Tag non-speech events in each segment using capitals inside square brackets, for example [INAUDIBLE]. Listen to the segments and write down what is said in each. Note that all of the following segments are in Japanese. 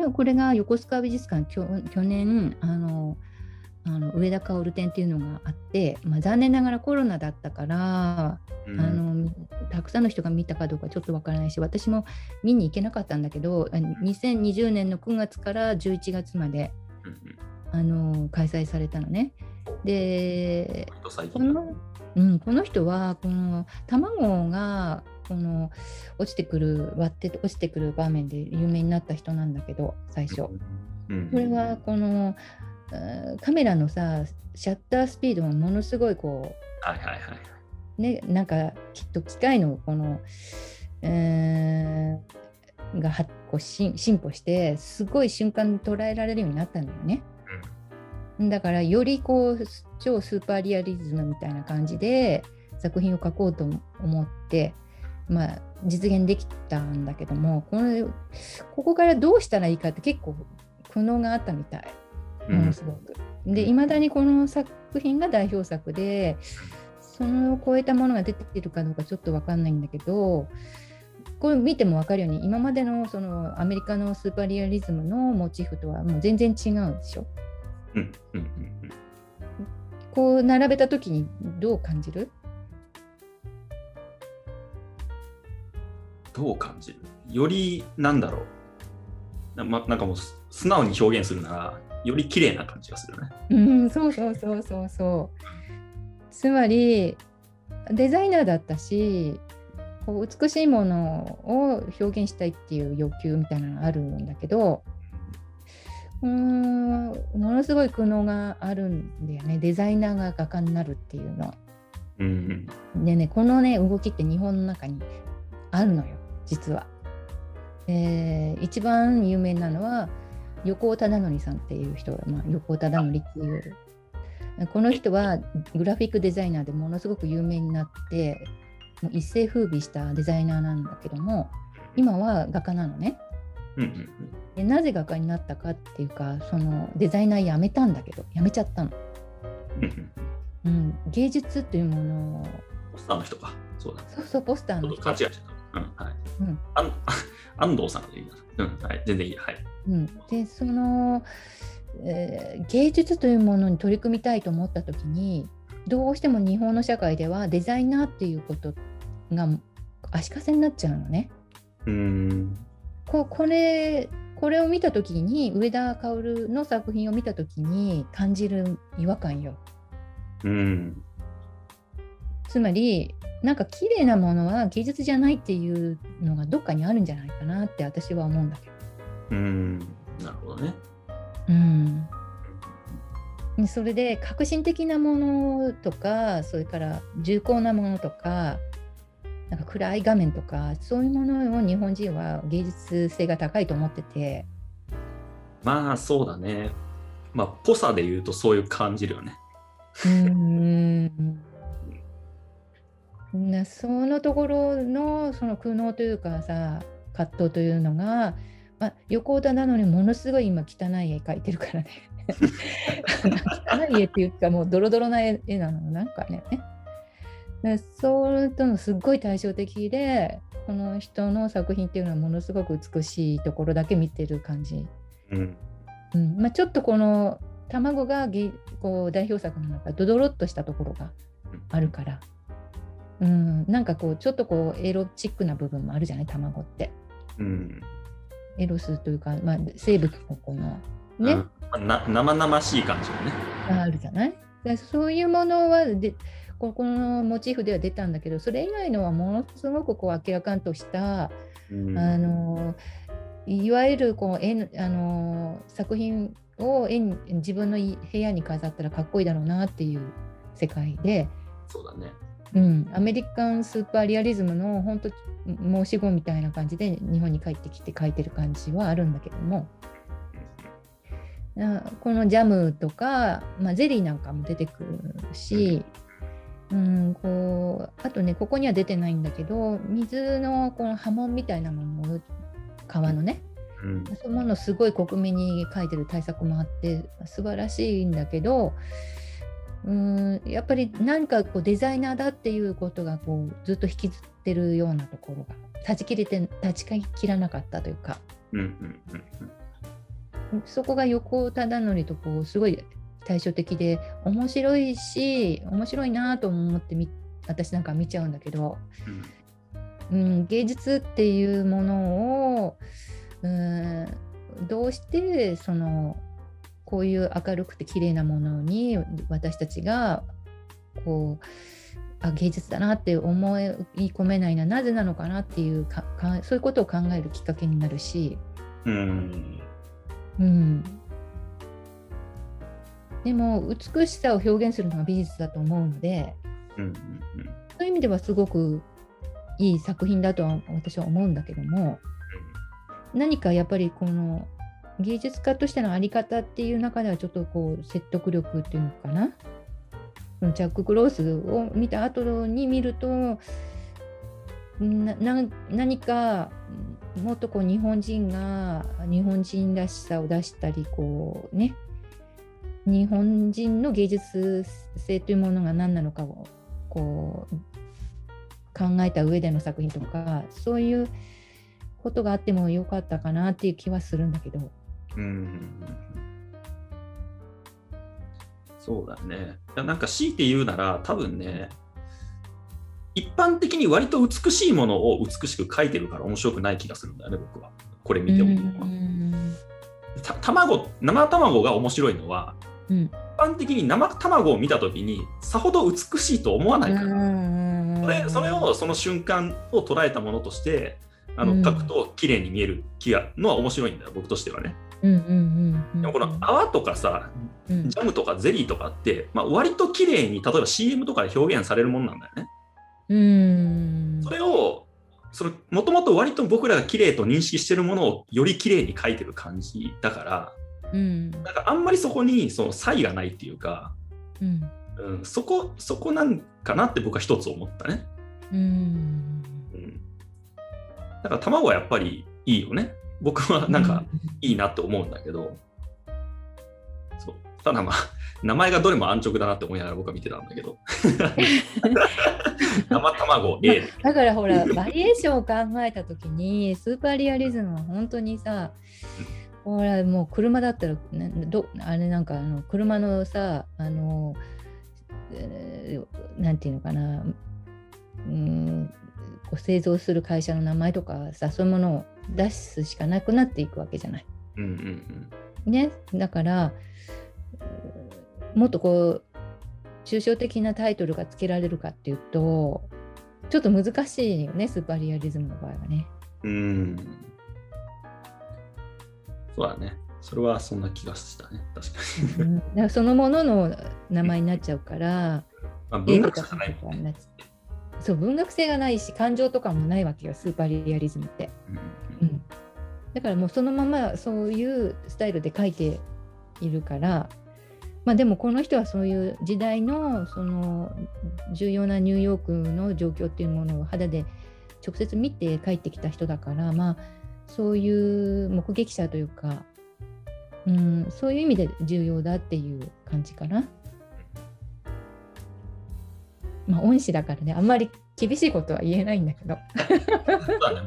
のこれが横須賀美術館去去年あのあの上田薫展っていうのがあって、まあ、残念ながらコロナだったから、うん。あのたくさんの人が見たかどうかちょっとわからないし私も見に行けなかったんだけどあ2020年の9月から11月までうんうん。あの開催されたのね。でこの,、うん、この人はこの卵がこの落ちてくる割って落ちてくる場面で有名になった人なんだけど最初。うんこれはこのカメラのさシャッタースピードがものすごいこはいはいはい。うねなんかきっと機械のこの、えーがはこうし進歩してすごい瞬間に捉えられるようになったんだよね。だからよりこう超スーパーリアリズムみたいな感じで作品を描こうと思って、まあ、実現できたんだけどもこれここからどうしたらいいかって結構苦悩があったみたい。うん。ものすごく。でいまだにこの作品が代表作でそのを超えたものが出てるかどうかちょっと分かんないんだけどこれ見ても分かるように今までのそのアメリカのスーパーリアリズムのモチーフとはもう全然違うでしょ？うんうんうん。こう並べた時にどう感じる？どう感じる？よりなんだろう？な,、ま、なんかもうす素直に表現するならより綺麗な感じがするね。うんそうそうそうそうそう。つまりデザイナーだったしこう美しいものを表現したいっていう欲求みたいなのがあるんだけどうーんものすごい苦悩があるんだよね。デザイナーが画家になるっていうの。うん。でねこのね動きって日本の中にあるのよ実は。えー一番有名なのは横尾忠則さんっていう人が、まあ、横尾忠則っていうこの人はグラフィックデザイナーでものすごく有名になってもう一世風靡したデザイナーなんだけども今は画家なのね。うんうんでなぜ画家になったかっていうかそのデザイナー辞めたんだけど辞めちゃったの。うん芸術っていうものをポスターの人か。そうだ。そうそうポスターのと勘違いしちゃった。うんはい。うんあん [LAUGHS] 安藤さんでいいな。うんはい。全然いい。はい。うん、でその、えー芸術というものに取り組みたいと思った時にどうしても日本の社会ではデザイナーっていうことが足かせになっちゃうのね。うーん。ここれこれを見た時に上田薫の作品を見た時に感じる違和感よ。うん。つまりなんか綺麗なものは芸術じゃないっていうのがどっかにあるんじゃないかなって私は思うんだけど。うん。なるほどね。うんそれで革新的なものとかそれから重厚なものとかなんか暗い画面とかそういうものを日本人は芸術性が高いと思っててまあそうだね。まあ、ぽさで言うとそういう感じるよね。うーんなそのところのその苦悩というかさ葛藤というのが、まあ、横尾忠則ものすごい今汚い絵描いてるからね。汚い絵っていうかもうドロドロな絵絵なのなんかね。でそれとのすっごい対照的でこの人の作品っていうのはものすごく美しいところだけ見てる感じ。うん。うん。まあ、ちょっとこの卵がげこう代表作の中ドドロッとしたところがあるから、うん、なんかこうちょっとこうエロチックな部分もあるじゃない？卵って。うん。エロスというか、まあ、生物のこのね、うん。な生々しい感じのね。があるじゃない？でそういうものはでここのモチーフでは出たんだけどそれ以外のはものすごくこう明らかんとした、うん。あのいわゆるこう絵のあの作品を絵に自分のい部屋に飾ったらかっこいいだろうなっていう世界で、そうだね。うん、アメリカンスーパーリアリズムの本当申し子みたいな感じで日本に帰ってきて書いてる感じはあるんだけども。あこのジャムとか、まあ、ゼリーなんかも出てくるし、うん、こうあとねここには出てないんだけど水のこの波紋みたいなものを川のね。うん。そういうものをすごい克明に書いてる対策もあって素晴らしいんだけどうん。やっぱり何かこうデザイナーだっていうことがこうずっと引きずってるようなところが断ち切れて断ち切らなかったというか、うんうんうんそこが横尾忠則とこうすごい対照的で面白いし面白いなと思ってみ私なんか見ちゃうんだけど、うん、芸術っていうものをうんどうしてそのこういう明るくて綺麗なものに私たちがこうあ芸術だなって思い込めないななぜなのかなっていうかそういうことを考えるきっかけになるし、うん、うん、でも美しさを表現するのが美術だと思うので、うんうんうん、そういう意味ではすごくいい作品だとは私は思うんだけども、うん、何かやっぱりこの芸術家としての在り方っていう中ではちょっとこう説得力っていうのかな？ジャック・クロースを見た後に見ると何かもっとこう日本人が日本人らしさを出したりこうね？日本人の芸術性というものが何なのかをこう考えた上での作品とかそういうことがあってもよかったかなっていう気はするんだけど。うんそうだね。なんか強いて言うなら多分ね一般的に割と美しいものを美しく描いてるから面白くない気がするんだよね僕は。これ見ても。卵生卵が面白いのはうん、一般的に生卵を見た時にさほど美しいと思わないからそれそれをその瞬間を捉えたものとしてあの、書くと綺麗に見える気がのは面白いんだよ僕としてはね。でもこの泡とかさジャムとかゼリーとかって、まあ、割と綺麗に例えば CM とかで表現されるものなんだよね。うん。それをもともと割と僕らが綺麗と認識してるものをより綺麗に描いてる感じだからうん、なんかあんまりそこにその差異がないっていうか、うん。うん、そこそこなんかなって僕は一つ思ったね。うん、うん、だから卵はやっぱりいいよね。僕はなんかいいなって思うんだけど、そう。ただまあ名前がどれも安直だなって思いながら僕は見てたんだけど。[LAUGHS] 生卵 A だからほら [LAUGHS] バリエーションを考えた時にスーパーリアリズムは本当にさ、ほらもう車だったら、ね、どあれなんかあの車のさあの、えー、なんていうのかなうんこう製造する会社の名前とかさそういうものを出すしかなくなっていくわけじゃない。うんうんうん、ねだからもっとこう抽象的なタイトルがつけられるかっていうとちょっと難しいよねスーパーリアリズムの場合はね。うんそうだね。それはそんな気がしたね。確かに。うん、そのものの名前になっちゃうから、[LAUGHS] まあ、文学性がないもんね。そう文学性がないし感情とかもないわけよスーパーリアリズムって、うん、うん、だからもうそのままそういうスタイルで書いているからまあでもこの人はそういう時代のその重要なニューヨークの状況っていうものを肌で直接見て帰ってきた人だからまあそういう目撃者というか、うん、そういう意味で重要だっていう感じかな。まあ、恩師だからね、あんまり厳しいことは言えないんだけど。ね、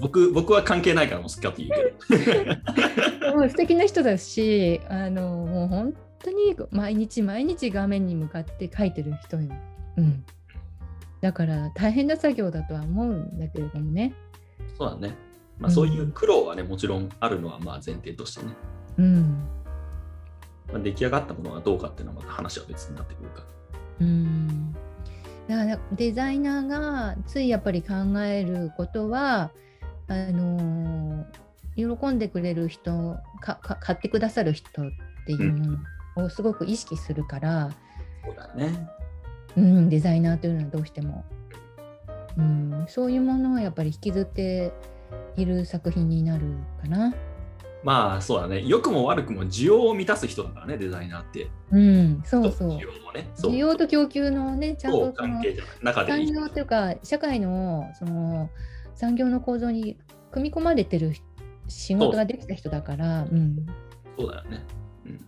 僕僕は関係ないからもう好きだって言うけど。[LAUGHS] もう素敵な人だし、あのもう本当に毎日毎日画面に向かって書いてる人よ。うん。だから大変な作業だとは思うんだけれどもね。そうだね。まあ、そういう苦労はね、もちろんあるのはまあ前提としてね。うんまあ、出来上がったものがどうかっていうのはまた話は別になってくるかうんだからデザイナーがついやっぱり考えることはあのー、喜んでくれる人か買ってくださる人っていうものをすごく意識するから、うん、そうだね、うん、デザイナーというのはどうしても、うん、そういうものをやっぱり引きずっている作品になるかな。まあそうだね。良くも悪くも需要を満たす人だからね、デザイナーって。うん、そうそう。需要のね。需要と供給のね、ちゃんと関係じゃない中で産業というか、社会のその産業の構造に組み込まれてる仕事ができた人だから。そう,、ん、そうだよね。うん、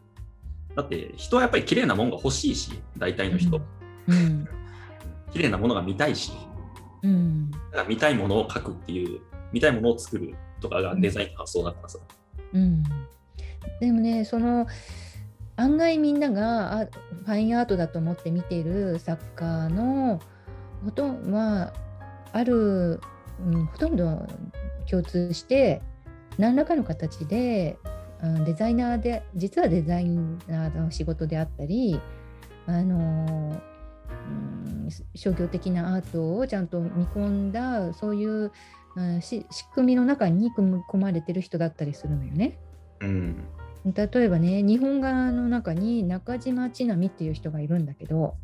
だって人はやっぱり綺麗なものが欲しいし、大体の人。うん、[LAUGHS] 綺麗なものが見たいし、うん、だから見たいものを描くっていう見たいものを作るとかがデザインの発想だからさ。うん、うん。でもねその案外みんながファインアートだと思って見ている作家のほとんどはある、うん、ほとんど共通して何らかの形で、うん、デザイナーで実はデザイナーの仕事であったりあの、うん、商業的なアートをちゃんと見込んだそういう、うん、仕組みの中に組み込まれてる人だったりするのよね。うん例えばね日本画の中に中島千波っていう人がいるんだけど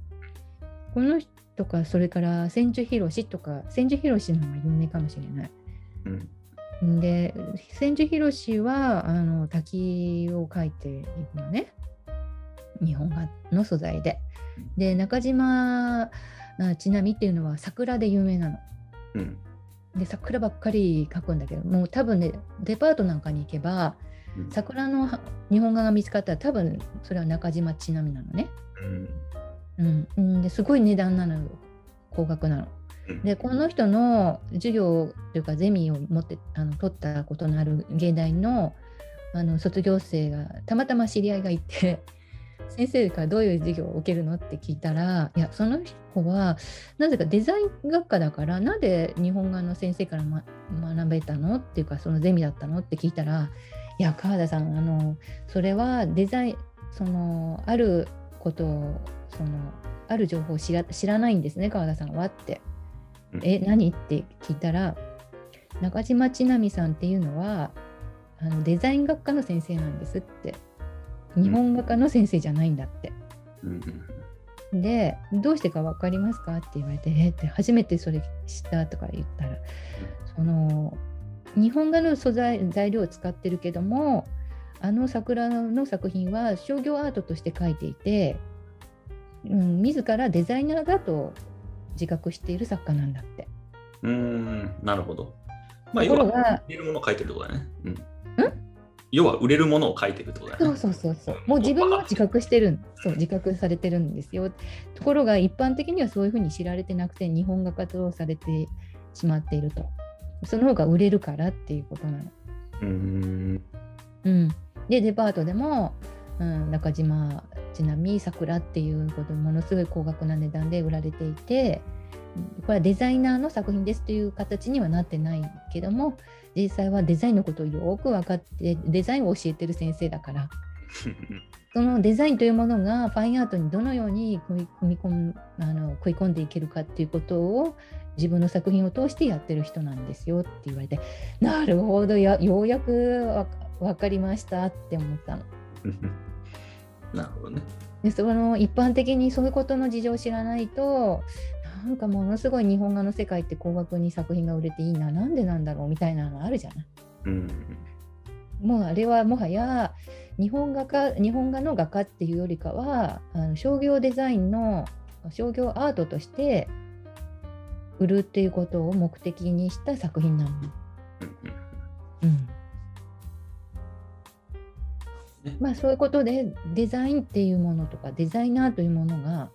この人とかそれから千住博とか千住博の方が有名かもしれない。うん、で千住博はあの滝を描いているのね日本画の素材で。で中島千波っていうのは桜で有名なの。うん、で桜ばっかり描くんだけどもう多分ねデパートなんかに行けば桜の日本画が見つかったら多分それは中島ちなみなのね。うん、うん、ですごい値段なの高額なの。でこの人の授業というかゼミを持ってあの取ったことのある芸大のあの卒業生がたまたま知り合いがいて先生からどういう授業を受けるのって聞いたらいやその子はなぜかデザイン学科だからなんで日本画の先生から、ま、学べたのっていうかそのゼミだったのって聞いたらいや川田さんあのそれはデザインそのあることをそのある情報を知ら知らないんですね川田さんはって。え何って聞いたら中島千波さんっていうのはあのデザイン学科の先生なんですって日本画科の先生じゃないんだって。でどうしてか分かりますか？って言われてえ？って初めてそれ知ったとか言ったらその日本画の素材材料を使ってるけどもあの桜の作品は商業アートとして描いていて、うん、自らデザイナーだと自覚している作家なんだって。うんなるほど。まあ、要は売れるものを描いてるってことだね。うん、要は売れるものを描いてるってことだね。そうそうそうそう。もう自分は自覚してるそう自覚されてるんですよ。ところが一般的にはそういうふうに知られてなくて日本画活動されてしまっていると。その方が売れるからっていうことなの。うんうん、でデパートでも、うん、中島ちなみに桜っていうことものすごい高額な値段で売られていてこれはデザイナーの作品ですという形にはなってないけども実際はデザインのことをよく分かってデザインを教えてる先生だから [LAUGHS] そのデザインというものがファインアートにどのように組み込むあの食い込んでいけるかっていうことを自分の作品を通してやってる人なんですよって言われてなるほどやようやく分かりましたって思ったの。[LAUGHS] なるほどね。でその一般的にそういうことの事情を知らないとなんかものすごい日本画の世界って高額に作品が売れていいななんでなんだろうみたいなのあるじゃない。うん、もうあれはもはや日本画家日本画の画家っていうよりかはあの商業デザインの商業アートとして売るっていうことを目的にした作品なの。うんまあ、そういうことでデザインっていうものとかデザイナーというものが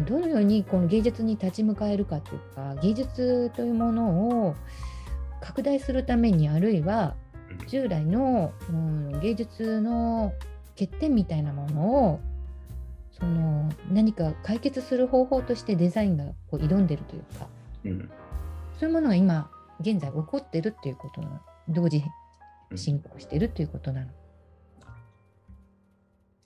どのようにこの芸術に立ち向かえるかというか芸術というものを拡大するためにあるいは従来の、うん、芸術の欠点みたいなものをその何か解決する方法としてデザインがこう挑んでるというか、うん、そういうものが今現在起こってるっていうことの同時進行してるということなの。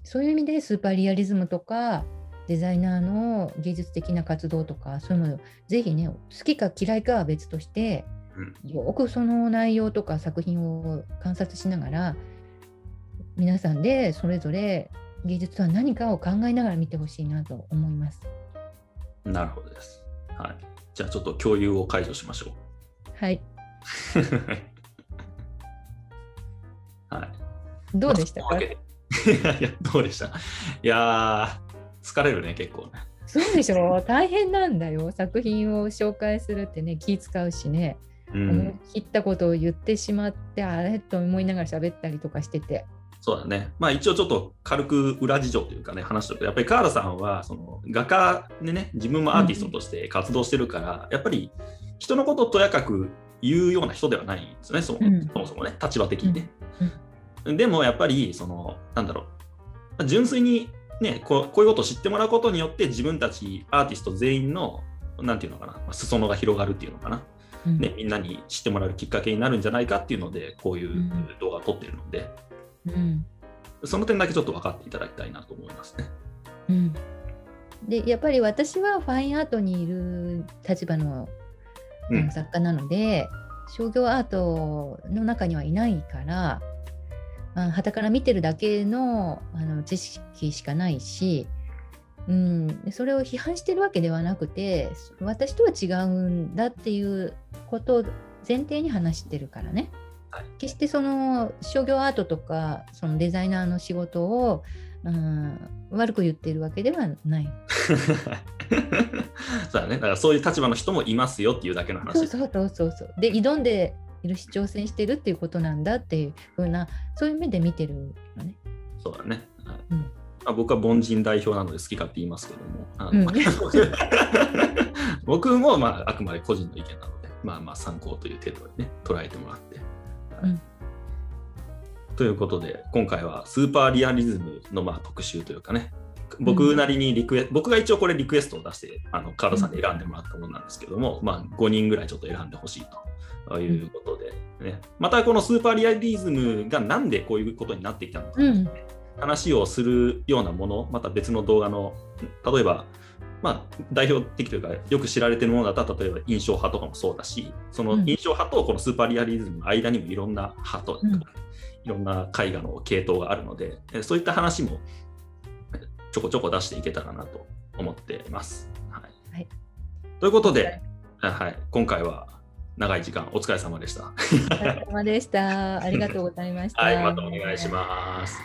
そういう意味でスーパーリアリズムとかデザイナーの芸術的な活動とかそういうのをぜひね好きか嫌いかは別として、うん、よくその内容とか作品を観察しながら皆さんでそれぞれ芸術は何かを考えながら見てほしいなと思います。なるほどです。はい。じゃあちょっと共有を解除しましょう。はい。[LAUGHS] はい。どうでしたか、[LAUGHS] いや、どうでした？いや疲れるね、結構ね。そうでしょ？大変なんだよ。作品を紹介するってね、気使うしね。うん、切ったことを言ってしまって、あれ？と思いながら喋ったりとかしてて。そうだね。まあ一応ちょっと軽く裏事情というかね、話しておくと、やっぱり川原さんはその画家でね、自分もアーティストとして活動してるから、うん、やっぱり人のことをとやかく言うような人ではないんですね、そも,、そもそもね、立場的にね。でもやっぱりそのなんだろう純粋にねこうこういうことを知ってもらうことによって自分たちアーティスト全員のなんていうのかな裾野が広がるっていうのかな、うん、ね、みんなに知ってもらうきっかけになるんじゃないかっていうのでこういう動画を撮ってるので、うん、その点だけちょっと分かっていただきたいなと思いますね。うん、でやっぱり私はファインアートにいる立場の作家なので、商業アートの中にはいないからはたから見てるだけのあの知識しかないし、うん、それを批判してるわけではなくて私とは違うんだっていうことを前提に話してるからね。決してその商業アートとかそのデザイナーの仕事を、うん、悪く言っているわけではない。[LAUGHS] そうだね、だからそういう立場の人もいますよっていうだけの話。そうそうそうそう。で挑んでいるし挑戦してるっていうことなんだっていうふうなそういう目で見てるのね。そうだね。はいうんまあ、僕は凡人代表なので好きかって言いますけども、あの、うん、[LAUGHS] 僕もまああくまで個人の意見なので、まあまあ参考という程度でね、捉えてもらって。うん、ということで、今回はスーパーリアリズムのまあ特集というかね、僕なりにリクエ、うん、僕が一応これリクエストを出してあのカードさんに選んでもらったものなんですけども、うん、まあ、5人ぐらいちょっと選んでほしいということで、ね、またこのスーパーリアリズムがなんでこういうことになってきたのか、ね、話をするようなものまた別の動画の例えばまあ、代表的というかよく知られてるものだったら例えば印象派とかもそうだしその印象派とこのスーパーリアリズムの間にもいろんな派と、うん、いろんな絵画の系統があるのでそういった話もちょこちょこ出していけたらなと思っています。はい、はい、ということで、はい、今回は長い時間お疲れ様でした。お疲れ様でした。ありがとうございました。[LAUGHS] はい、またお願いします。